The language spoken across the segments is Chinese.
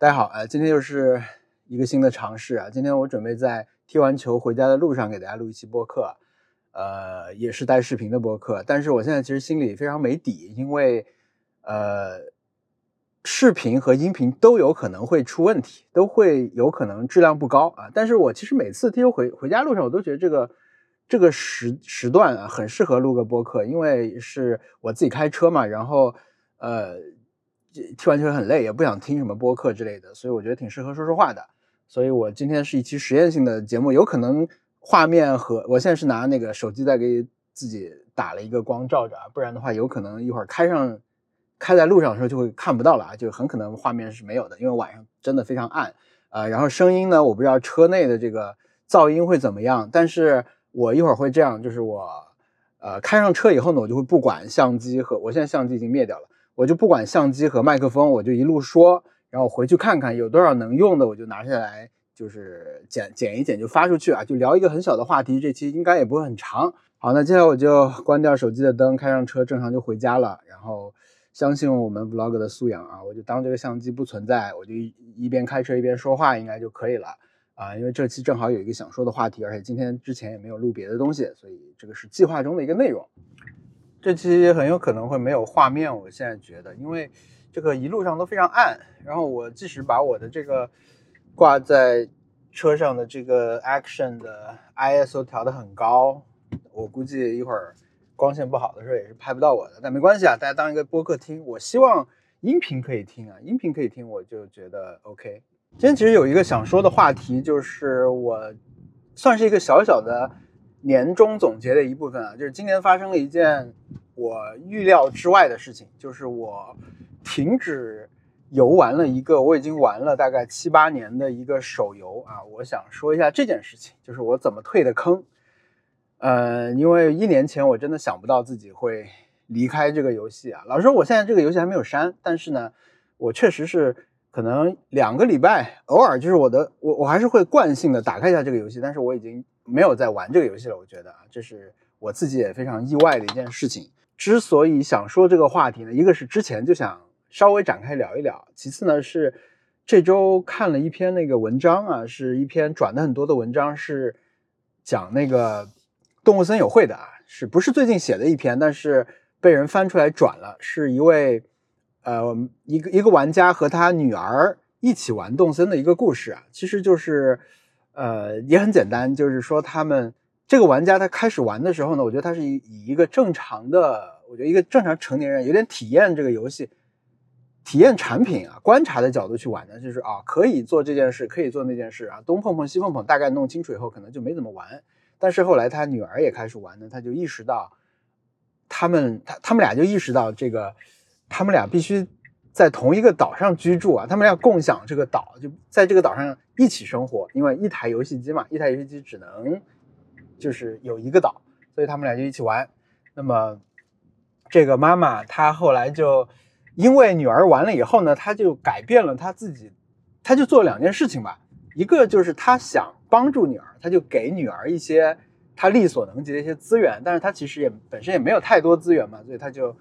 大家好，呃，今天又是一个新的尝试啊。今天我准备在踢完球回家的路上给大家录一期播客，呃，也是带视频的播客。但是我现在其实心里非常没底，因为呃，视频和音频都有可能会出问题，都会有可能质量不高啊。但是我其实每次踢球回回家路上，我都觉得这个这个时时段啊，很适合录个播客，因为是我自己开车嘛，然后呃。踢完球很累，也不想听什么播客之类的，所以我觉得挺适合说说话的。所以我今天是一期实验性的节目，有可能画面和我现在是拿那个手机在给自己打了一个光照着，不然的话有可能一会儿开上开在路上的时候就会看不到了啊，就很可能画面是没有的，因为晚上真的非常暗啊。然后声音呢，我不知道车内的这个噪音会怎么样，但是我一会儿会这样，就是我呃开上车以后呢，我就会不管相机和我现在相机已经灭掉了。我就不管相机和麦克风，我就一路说，然后回去看看有多少能用的，我就拿下来，就是剪剪一剪就发出去啊，就聊一个很小的话题。这期应该也不会很长。好，那接下来我就关掉手机的灯，开上车，正常就回家了。然后相信我们 vlog 的素养啊，我就当这个相机不存在，我就一边开车一边说话，应该就可以了啊。因为这期正好有一个想说的话题，而且今天之前也没有录别的东西，所以这个是计划中的一个内容。这期很有可能会没有画面，我现在觉得，因为这个一路上都非常暗。然后我即使把我的这个挂在车上的这个 Action 的 ISO 调得很高，我估计一会儿光线不好的时候也是拍不到我的。但没关系啊，大家当一个播客听。我希望音频可以听啊，音频可以听，我就觉得 OK。今天其实有一个想说的话题，就是我算是一个小小的。年终总结的一部分啊，就是今年发生了一件我预料之外的事情，就是我停止游玩了一个我已经玩了大概七八年的一个手游啊。我想说一下这件事情，就是我怎么退的坑。呃，因为一年前我真的想不到自己会离开这个游戏啊。老实说，我现在这个游戏还没有删，但是呢，我确实是可能两个礼拜偶尔就是我的我我还是会惯性的打开一下这个游戏，但是我已经。没有在玩这个游戏了，我觉得啊，这是我自己也非常意外的一件事情。之所以想说这个话题呢，一个是之前就想稍微展开聊一聊，其次呢是这周看了一篇那个文章啊，是一篇转的很多的文章，是讲那个动物森友会的啊，是不是最近写的一篇？但是被人翻出来转了，是一位呃一个一个玩家和他女儿一起玩动森的一个故事啊，其实就是。呃，也很简单，就是说他们这个玩家他开始玩的时候呢，我觉得他是以一个正常的，我觉得一个正常成年人有点体验这个游戏、体验产品啊、观察的角度去玩的，就是啊，可以做这件事，可以做那件事啊，东碰碰西碰碰，大概弄清楚以后，可能就没怎么玩。但是后来他女儿也开始玩呢，他就意识到，他们他他们俩就意识到这个，他们俩必须。在同一个岛上居住啊，他们俩共享这个岛，就在这个岛上一起生活。因为一台游戏机嘛，一台游戏机只能就是有一个岛，所以他们俩就一起玩。那么这个妈妈她后来就因为女儿完了以后呢，她就改变了她自己，她就做两件事情吧。一个就是她想帮助女儿，她就给女儿一些她力所能及的一些资源，但是她其实也本身也没有太多资源嘛，所以她就。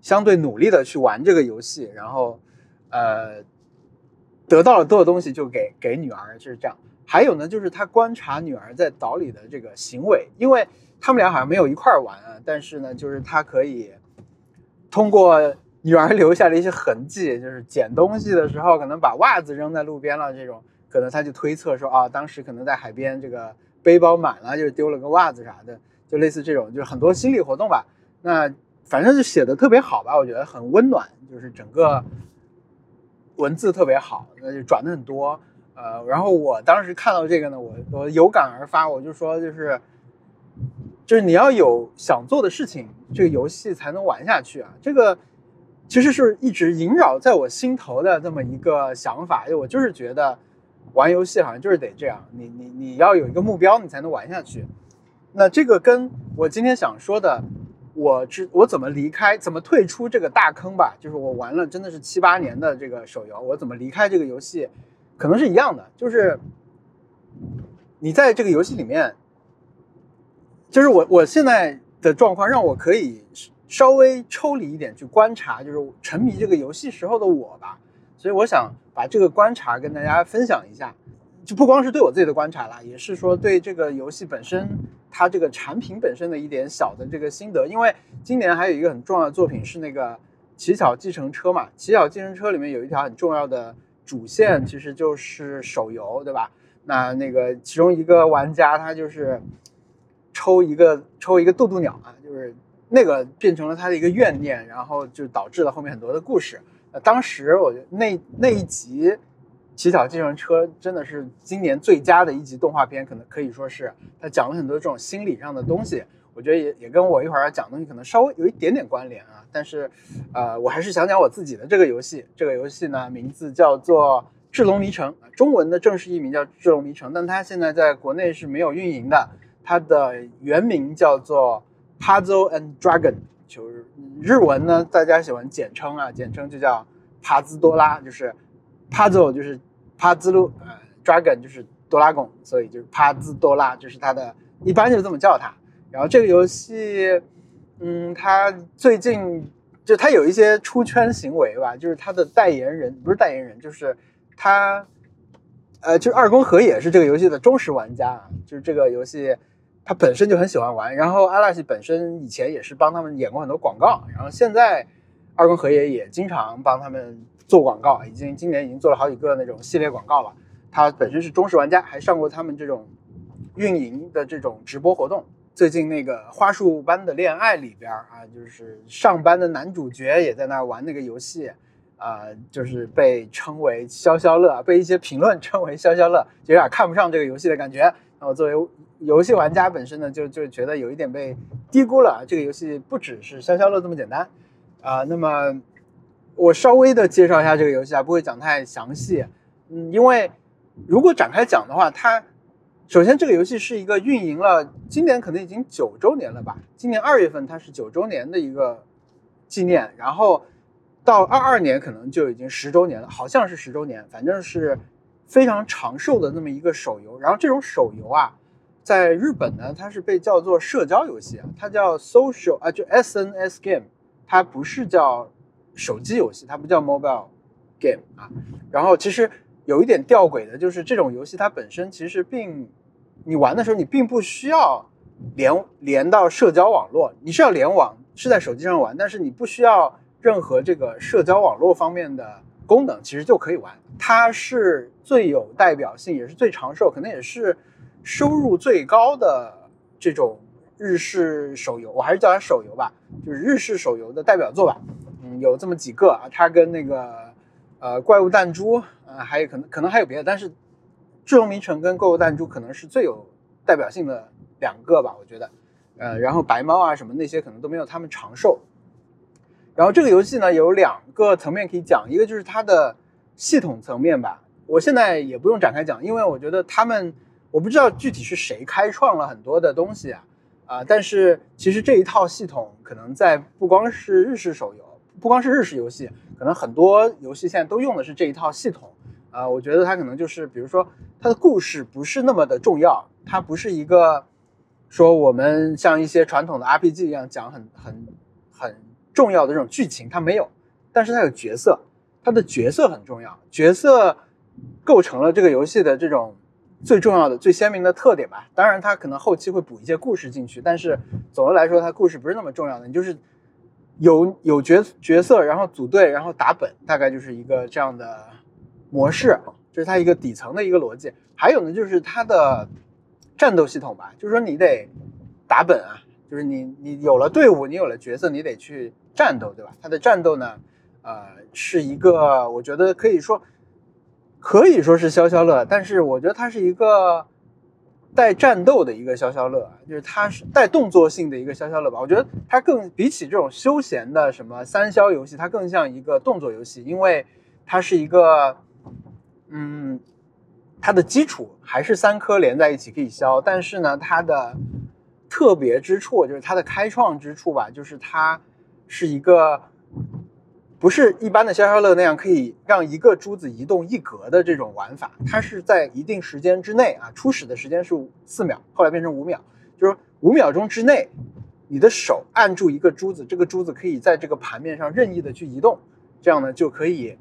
相对努力的去玩这个游戏，然后，呃，得到了多少东西就给给女儿，就是这样。还有呢，就是他观察女儿在岛里的这个行为，因为他们俩好像没有一块玩啊，但是呢，就是他可以通过女儿留下的一些痕迹，就是捡东西的时候可能把袜子扔在路边了这种，可能他就推测说啊，当时可能在海边这个背包满了，就是丢了个袜子啥的，就类似这种，就是很多心理活动吧。那。反正就写的特别好吧，我觉得很温暖，就是整个文字特别好，那就转的很多。呃，然后我当时看到这个呢，我我有感而发，我就说就是就是你要有想做的事情，这个游戏才能玩下去啊。这个其实是一直萦绕在我心头的这么一个想法，我就是觉得玩游戏好像就是得这样，你你你要有一个目标，你才能玩下去。那这个跟我今天想说的。我知我怎么离开，怎么退出这个大坑吧？就是我玩了真的是七八年的这个手游，我怎么离开这个游戏，可能是一样的。就是你在这个游戏里面，就是我我现在的状况让我可以稍微抽离一点去观察，就是沉迷这个游戏时候的我吧。所以我想把这个观察跟大家分享一下，就不光是对我自己的观察啦，也是说对这个游戏本身它这个产品本身的一点小的这个心得。因为今年还有一个很重要的作品是那个《乞巧计程车》嘛，《乞巧计程车》里面有一条很重要的主线，其实就是手游，对吧？那那个其中一个玩家他就是抽一个抽一个渡渡鸟啊，就是那个变成了他的一个怨念，然后就导致了后面很多的故事。呃，当时我觉得那那一集《乞巧计程车》真的是今年最佳的一集动画片，可能可以说是它讲了很多这种心理上的东西。我觉得也也跟我一会儿要讲的东西可能稍微有一点点关联啊。但是，呃，我还是想讲我自己的这个游戏。这个游戏呢，名字叫做。《智龙迷城》中文的正式译名叫《智龙迷城》，但它现在在国内是没有运营的。它的原名叫做《Puzzle and Dragon》，就是日文呢，大家喜欢简称啊，简称就叫帕兹多拉，就是 Puzzle 就是帕兹鲁，呃，Dragon 就是多拉贡，所以就是帕兹多拉，就是它的一般就这么叫它。然后这个游戏，嗯，它最近就它有一些出圈行为吧，就是它的代言人不是代言人，就是。他，呃，就是二宫和也是这个游戏的忠实玩家，就是这个游戏他本身就很喜欢玩，然后阿拉西本身以前也是帮他们演过很多广告，然后现在二宫和也也经常帮他们做广告，已经今年已经做了好几个那种系列广告了。他本身是忠实玩家，还上过他们这种运营的这种直播活动。最近那个花束般的恋爱里边啊，就是上班的男主角也在那玩那个游戏。啊，就是被称为消消乐，被一些评论称为消消乐，就有点看不上这个游戏的感觉。那我作为游戏玩家本身呢，就就觉得有一点被低估了。这个游戏不只是消消乐这么简单啊。那么我稍微的介绍一下这个游戏啊，不会讲太详细。嗯，因为如果展开讲的话，它首先这个游戏是一个运营了今年可能已经九周年了吧？今年二月份它是九周年的一个纪念，然后。到二二年可能就已经十周年了，好像是十周年，反正是非常长寿的那么一个手游。然后这种手游啊，在日本呢，它是被叫做社交游戏啊，它叫 social 啊，就 SNS game，它不是叫手机游戏，它不叫 mobile game 啊。然后其实有一点吊诡的就是，这种游戏它本身其实并你玩的时候你并不需要连连到社交网络，你是要联网，是在手机上玩，但是你不需要。任何这个社交网络方面的功能，其实就可以玩。它是最有代表性，也是最长寿，可能也是收入最高的这种日式手游。我还是叫它手游吧，就是日式手游的代表作吧。嗯，有这么几个啊，它跟那个呃怪物弹珠，呃，还有可能可能还有别的，但是智龙迷城跟购物弹珠可能是最有代表性的两个吧，我觉得。呃，然后白猫啊什么那些可能都没有他们长寿。然后这个游戏呢有两个层面可以讲，一个就是它的系统层面吧，我现在也不用展开讲，因为我觉得他们我不知道具体是谁开创了很多的东西啊，啊，但是其实这一套系统可能在不光是日式手游，不光是日式游戏，可能很多游戏现在都用的是这一套系统，啊，我觉得它可能就是比如说它的故事不是那么的重要，它不是一个说我们像一些传统的 RPG 一样讲很很很。重要的这种剧情它没有，但是它有角色，它的角色很重要，角色构成了这个游戏的这种最重要的、最鲜明的特点吧。当然，它可能后期会补一些故事进去，但是总的来说，它故事不是那么重要的。你就是有有角角色，然后组队，然后打本，大概就是一个这样的模式，这是它一个底层的一个逻辑。还有呢，就是它的战斗系统吧，就是说你得打本啊，就是你你有了队伍，你有了角色，你得去。战斗对吧？它的战斗呢，呃，是一个我觉得可以说可以说是消消乐，但是我觉得它是一个带战斗的一个消消乐，就是它是带动作性的一个消消乐吧。我觉得它更比起这种休闲的什么三消游戏，它更像一个动作游戏，因为它是一个，嗯，它的基础还是三颗连在一起可以消，但是呢，它的特别之处就是它的开创之处吧，就是它。是一个不是一般的消消乐那样可以让一个珠子移动一格的这种玩法，它是在一定时间之内啊，初始的时间是四秒，后来变成五秒，就是五秒钟之内，你的手按住一个珠子，这个珠子可以在这个盘面上任意的去移动，这样呢就可以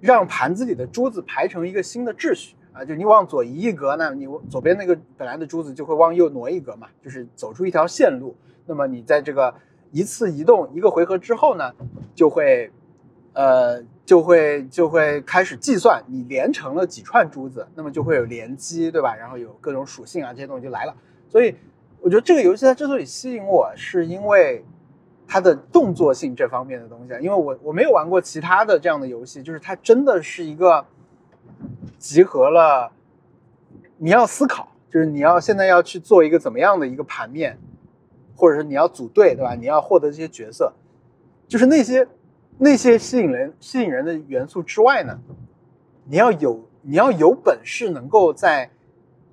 让盘子里的珠子排成一个新的秩序啊，就你往左移一格，那你左边那个本来的珠子就会往右挪一格嘛，就是走出一条线路。那么你在这个一次移动一个回合之后呢，就会，呃，就会就会开始计算你连成了几串珠子，那么就会有连击，对吧？然后有各种属性啊，这些东西就来了。所以我觉得这个游戏它之所以吸引我，是因为。它的动作性这方面的东西，因为我我没有玩过其他的这样的游戏，就是它真的是一个集合了你要思考，就是你要现在要去做一个怎么样的一个盘面，或者是你要组队，对吧？你要获得这些角色，就是那些那些吸引人吸引人的元素之外呢，你要有你要有本事能够在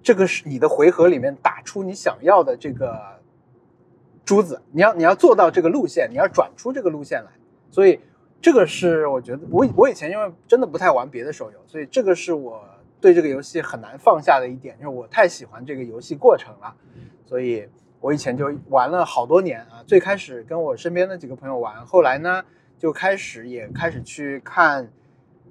这个是你的回合里面打出你想要的这个。珠子，你要你要做到这个路线，你要转出这个路线来，所以这个是我觉得我我以前因为真的不太玩别的手游，所以这个是我对这个游戏很难放下的一点，就是我太喜欢这个游戏过程了，所以我以前就玩了好多年啊。最开始跟我身边的几个朋友玩，后来呢就开始也开始去看，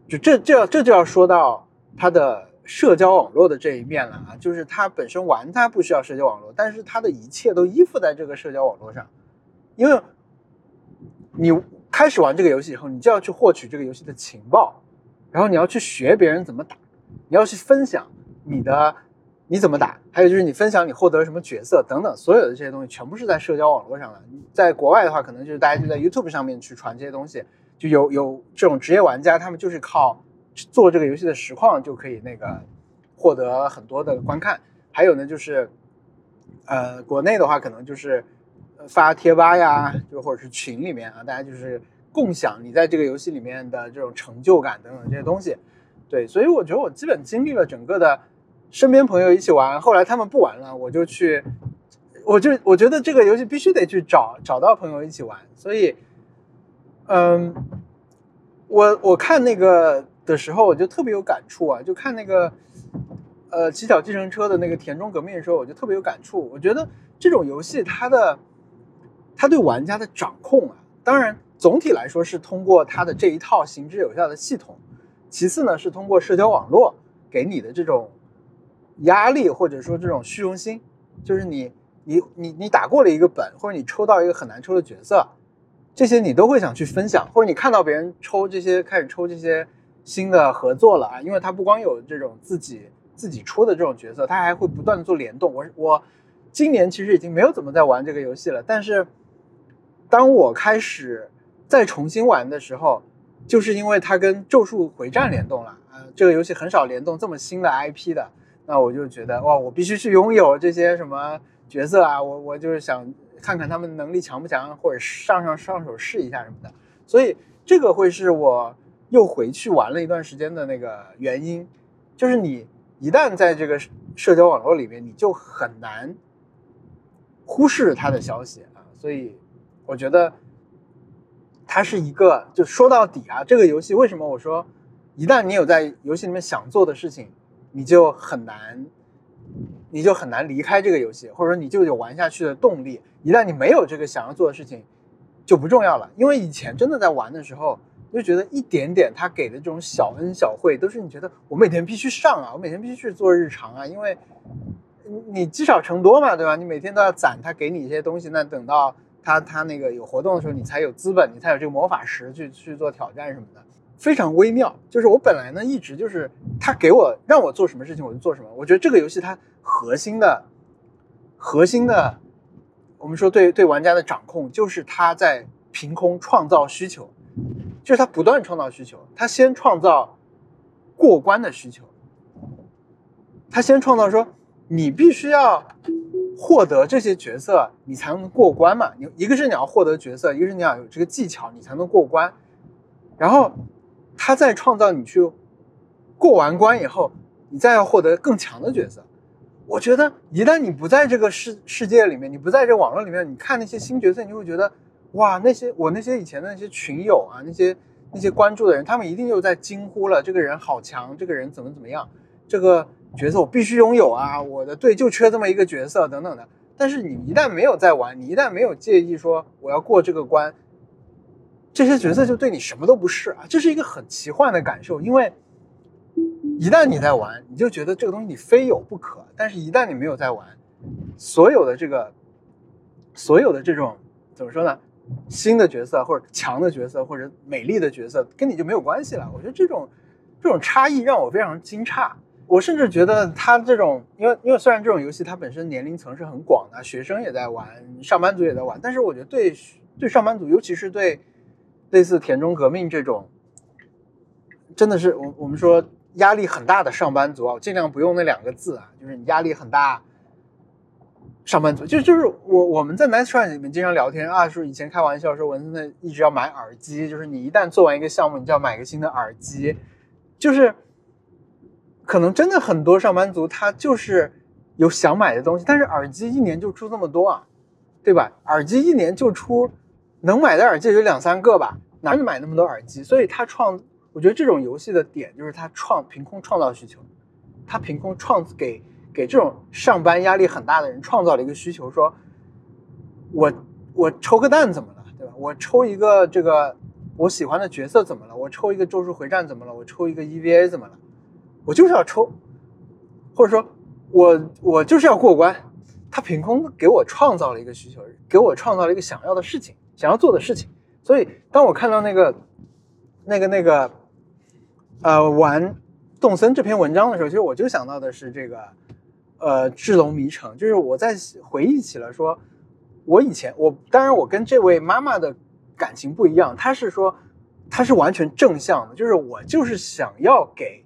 就这这这就要说到它的。社交网络的这一面了啊，就是它本身玩它不需要社交网络，但是它的一切都依附在这个社交网络上，因为你开始玩这个游戏以后，你就要去获取这个游戏的情报，然后你要去学别人怎么打，你要去分享你的你怎么打，还有就是你分享你获得了什么角色等等，所有的这些东西全部是在社交网络上的。在国外的话，可能就是大家就在 YouTube 上面去传这些东西，就有有这种职业玩家，他们就是靠。做这个游戏的实况就可以那个获得很多的观看，还有呢就是，呃，国内的话可能就是发贴吧呀，就或者是群里面啊，大家就是共享你在这个游戏里面的这种成就感等等这些东西。对，所以我觉得我基本经历了整个的身边朋友一起玩，后来他们不玩了，我就去，我就我觉得这个游戏必须得去找找到朋友一起玩，所以，嗯，我我看那个。的时候我就特别有感触啊，就看那个，呃，骑小计程车的那个田中革命的时候，我就特别有感触。我觉得这种游戏它的，它对玩家的掌控啊，当然总体来说是通过它的这一套行之有效的系统，其次呢是通过社交网络给你的这种压力或者说这种虚荣心，就是你你你你打过了一个本，或者你抽到一个很难抽的角色，这些你都会想去分享，或者你看到别人抽这些开始抽这些。新的合作了啊，因为它不光有这种自己自己出的这种角色，它还会不断做联动。我我今年其实已经没有怎么在玩这个游戏了，但是当我开始再重新玩的时候，就是因为它跟《咒术回战》联动了啊，这个游戏很少联动这么新的 IP 的，那我就觉得哇，我必须去拥有这些什么角色啊，我我就是想看看他们能力强不强，或者上上上手试一下什么的，所以这个会是我。又回去玩了一段时间的那个原因，就是你一旦在这个社交网络里面，你就很难忽视他的消息啊。所以我觉得它是一个，就说到底啊，这个游戏为什么我说，一旦你有在游戏里面想做的事情，你就很难，你就很难离开这个游戏，或者说你就有玩下去的动力。一旦你没有这个想要做的事情，就不重要了。因为以前真的在玩的时候。就觉得一点点他给的这种小恩小惠，都是你觉得我每天必须上啊，我每天必须去做日常啊，因为你积少成多嘛，对吧？你每天都要攒他给你一些东西，那等到他他那个有活动的时候，你才有资本，你才有这个魔法石去去做挑战什么的，非常微妙。就是我本来呢一直就是他给我让我做什么事情我就做什么，我觉得这个游戏它核心的核心的，我们说对对玩家的掌控，就是他在凭空创造需求。就是他不断创造需求，他先创造过关的需求，他先创造说你必须要获得这些角色，你才能过关嘛。你一个是你要获得角色，一个是你要有这个技巧，你才能过关。然后他再创造你去过完关以后，你再要获得更强的角色。我觉得一旦你不在这个世世界里面，你不在这网络里面，你看那些新角色，你会觉得。哇，那些我那些以前的那些群友啊，那些那些关注的人，他们一定又在惊呼了：这个人好强，这个人怎么怎么样，这个角色我必须拥有啊！我的队就缺这么一个角色，等等的。但是你一旦没有在玩，你一旦没有介意说我要过这个关，这些角色就对你什么都不是啊，这是一个很奇幻的感受，因为一旦你在玩，你就觉得这个东西你非有不可，但是一旦你没有在玩，所有的这个，所有的这种怎么说呢？新的角色或者强的角色或者美丽的角色跟你就没有关系了。我觉得这种这种差异让我非常惊诧。我甚至觉得他这种，因为因为虽然这种游戏它本身年龄层是很广的，学生也在玩，上班族也在玩，但是我觉得对对上班族，尤其是对类似田中革命这种，真的是我我们说压力很大的上班族啊，尽量不用那两个字啊，就是你压力很大。上班族就就是我我们在 Nice Try 里面经常聊天啊，说以前开玩笑说文森特一直要买耳机，就是你一旦做完一个项目，你就要买个新的耳机，就是可能真的很多上班族他就是有想买的东西，但是耳机一年就出这么多啊，对吧？耳机一年就出能买的耳机有两三个吧，哪里买那么多耳机？所以他创，我觉得这种游戏的点就是他创凭空创造需求，他凭空创给。给这种上班压力很大的人创造了一个需求，说，我我抽个蛋怎么了，对吧？我抽一个这个我喜欢的角色怎么了？我抽一个咒术回战怎么了？我抽一个 EVA 怎么了？我就是要抽，或者说，我我就是要过关。他凭空给我创造了一个需求，给我创造了一个想要的事情，想要做的事情。所以，当我看到那个那个那个呃玩动森这篇文章的时候，其实我就想到的是这个。呃，智龙迷城，就是我在回忆起了说，我以前我当然我跟这位妈妈的感情不一样，她是说，她是完全正向的，就是我就是想要给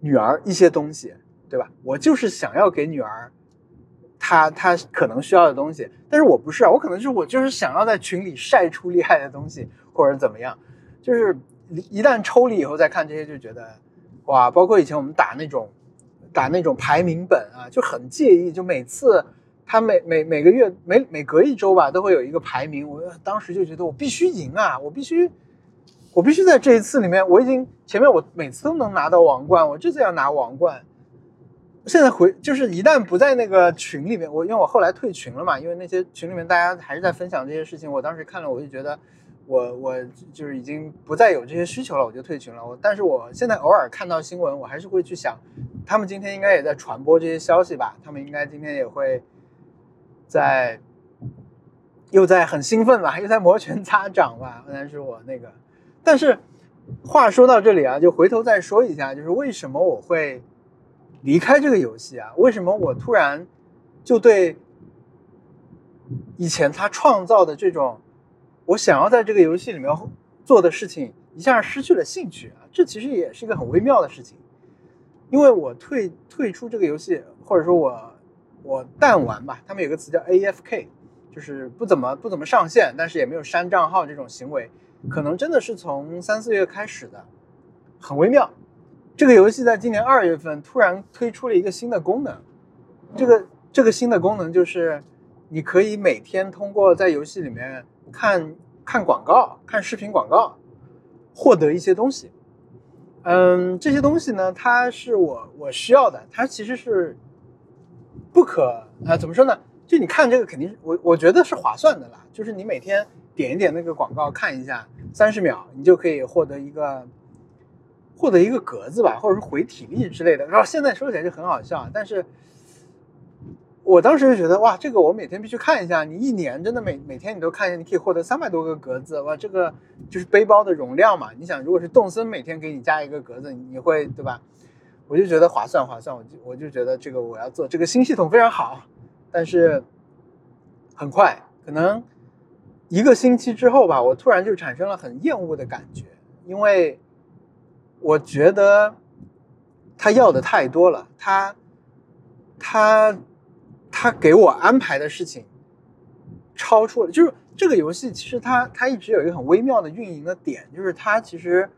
女儿一些东西，对吧？我就是想要给女儿她她可能需要的东西，但是我不是啊，我可能就是我就是想要在群里晒出厉害的东西或者怎么样，就是一旦抽离以后再看这些就觉得哇，包括以前我们打那种。打那种排名本啊，就很介意。就每次他每每每个月每每隔一周吧，都会有一个排名。我当时就觉得我必须赢啊，我必须我必须在这一次里面，我已经前面我每次都能拿到王冠，我这次要拿王冠。现在回就是一旦不在那个群里面，我因为我后来退群了嘛，因为那些群里面大家还是在分享这些事情，我当时看了我就觉得。我我就是已经不再有这些需求了，我就退群了。我但是我现在偶尔看到新闻，我还是会去想，他们今天应该也在传播这些消息吧？他们应该今天也会在又在很兴奋吧？又在摩拳擦掌吧？但是我那个，但是话说到这里啊，就回头再说一下，就是为什么我会离开这个游戏啊？为什么我突然就对以前他创造的这种。我想要在这个游戏里面做的事情一下失去了兴趣啊，这其实也是一个很微妙的事情，因为我退退出这个游戏，或者说我我淡玩吧，他们有个词叫 AFK，就是不怎么不怎么上线，但是也没有删账号这种行为，可能真的是从三四月开始的，很微妙。这个游戏在今年二月份突然推出了一个新的功能，这个这个新的功能就是你可以每天通过在游戏里面。看看广告，看视频广告，获得一些东西。嗯，这些东西呢，它是我我需要的，它其实是不可啊，怎么说呢？就你看这个，肯定我我觉得是划算的啦。就是你每天点一点那个广告，看一下三十秒，你就可以获得一个获得一个格子吧，或者是回体力之类的。然后现在说起来就很好笑，但是。我当时就觉得哇，这个我每天必须看一下。你一年真的每每天你都看一下，你可以获得三百多个格子哇！这个就是背包的容量嘛。你想，如果是动森每天给你加一个格子，你会对吧？我就觉得划算划算，我就我就觉得这个我要做这个新系统非常好。但是很快，可能一个星期之后吧，我突然就产生了很厌恶的感觉，因为我觉得他要的太多了，他他。他给我安排的事情，超出了，就是这个游戏其实它它一直有一个很微妙的运营的点，就是它其实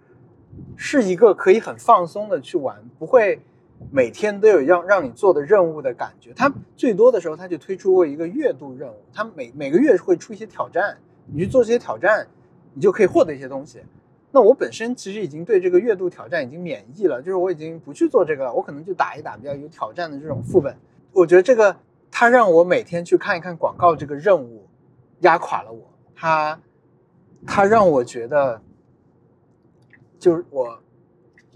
是一个可以很放松的去玩，不会每天都有让让你做的任务的感觉。它最多的时候，它就推出过一个月度任务，它每每个月会出一些挑战，你去做这些挑战，你就可以获得一些东西。那我本身其实已经对这个月度挑战已经免疫了，就是我已经不去做这个了，我可能就打一打比较有挑战的这种副本。我觉得这个。他让我每天去看一看广告，这个任务压垮了我。他他让我觉得，就是我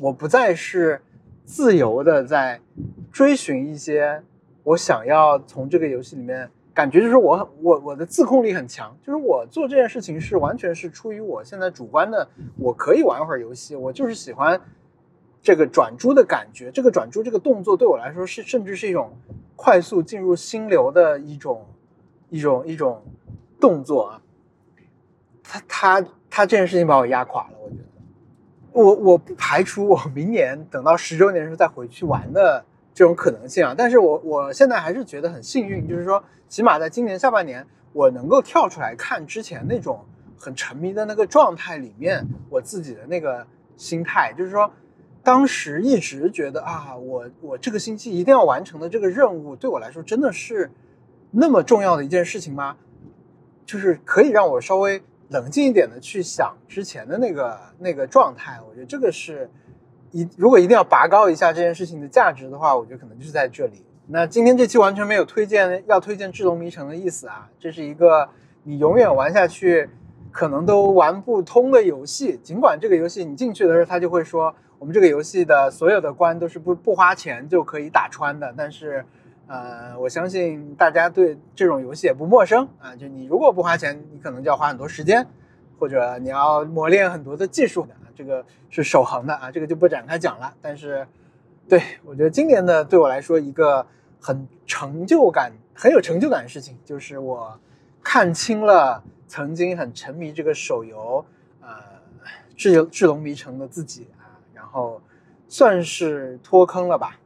我不再是自由的在追寻一些我想要从这个游戏里面。感觉就是我我我的自控力很强，就是我做这件事情是完全是出于我现在主观的，我可以玩会儿游戏，我就是喜欢这个转珠的感觉，这个转珠这个动作对我来说是甚至是一种快速进入心流的一种一种一种动作啊。他他他这件事情把我压垮了，我觉得，我我不排除我明年等到十周年的时候再回去玩的。这种可能性啊，但是我我现在还是觉得很幸运，就是说，起码在今年下半年，我能够跳出来看之前那种很沉迷的那个状态里面，我自己的那个心态，就是说，当时一直觉得啊，我我这个星期一定要完成的这个任务，对我来说真的是那么重要的一件事情吗？就是可以让我稍微冷静一点的去想之前的那个那个状态，我觉得这个是。一如果一定要拔高一下这件事情的价值的话，我觉得可能就是在这里。那今天这期完全没有推荐要推荐《智龙迷城》的意思啊，这是一个你永远玩下去可能都玩不通的游戏。尽管这个游戏你进去的时候，他就会说我们这个游戏的所有的关都是不不花钱就可以打穿的。但是，呃，我相信大家对这种游戏也不陌生啊。就你如果不花钱，你可能就要花很多时间，或者你要磨练很多的技术的。这个是守恒的啊，这个就不展开讲了。但是，对我觉得今年的对我来说一个很成就感、很有成就感的事情，就是我看清了曾经很沉迷这个手游，呃，智智龙迷城的自己，然后算是脱坑了吧？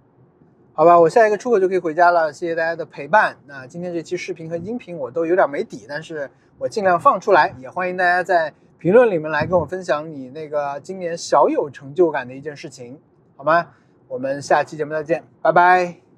好吧，我下一个出口就可以回家了。谢谢大家的陪伴。那今天这期视频和音频我都有点没底，但是我尽量放出来，也欢迎大家在。评论里面来跟我分享你那个今年小有成就感的一件事情，好吗？我们下期节目再见，拜拜。